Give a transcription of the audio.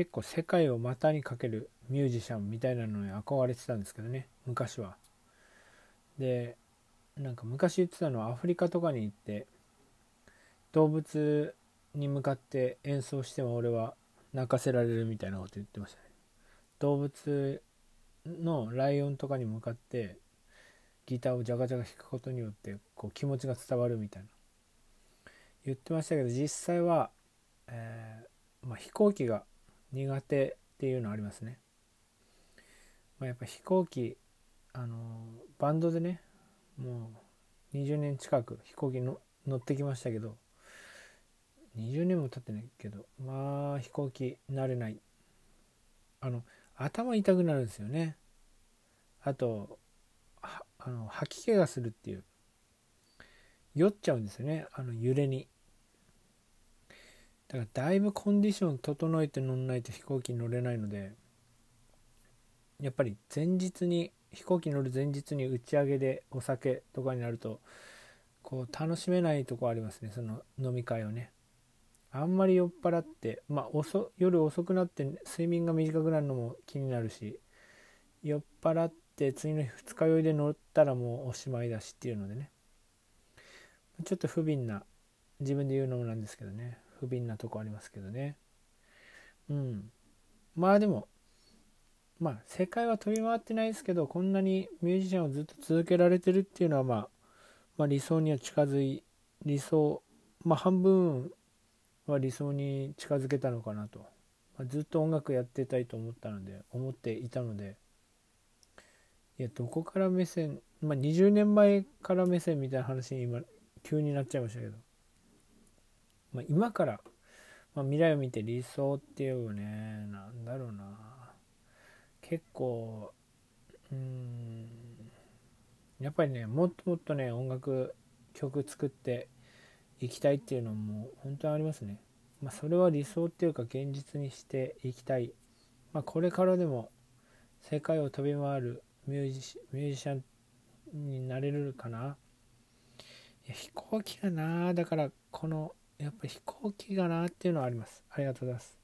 結構世界を股にかけるミュージシャンみたいなのに憧れてたんですけどね。昔は。でなんか昔言ってたのはアフリカとかに行って動物に向かって演奏しても俺は泣かせられるみたいなこと言ってましたね。動物のライオンとかに向かってギターをジャガジャガ弾くことによってこう気持ちが伝わるみたいな。言ってましたけど実際は、えー、まあ、飛行機が苦手っていうのありますね、まあ、やっぱ飛行機あのバンドでねもう20年近く飛行機の乗ってきましたけど20年も経ってないけどまあ飛行機慣れない。あの頭痛くなるんですよね。あとあの吐き気がするっていう。酔っちゃうんですよね。あの揺れに。だからだいぶコンディション整えて乗んないと飛行機に乗れないのでやっぱり前日に飛行機乗る前日に打ち上げでお酒とかになるとこう楽しめないとこありますねその飲み会をね。あんまり酔っ払ってまあ遅夜遅くなって睡眠が短くなるのも気になるし酔っ払って次の日二日酔いで乗ったらもうおしまいだしっていうのでね。ちょっと不憫な自分で言うのもなんですけどね。不憫なとこありますけどね。うん。まあでもまあ世界は飛び回ってないですけどこんなにミュージシャンをずっと続けられてるっていうのはまあ、まあ、理想には近づい理想まあ半分は理想に近づけたのかなと、まあ、ずっと音楽やってたいと思ったので思っていたので。いやどこから目線まあ20年前から目線みたいな話に今急になっちゃいましたけど、まあ、今から、まあ、未来を見て理想っていうねなんだろうな結構うんやっぱりねもっともっとね音楽曲作っていきたいっていうのも本当にありますね。まあ、それは理想っていうか現実にしていきたい。まあ、これからでも世界を飛び回るミュージミュージシャンになれるかないや飛行機がなだからこのやっぱり飛行機がなっていうのはあります。ありがとうございます。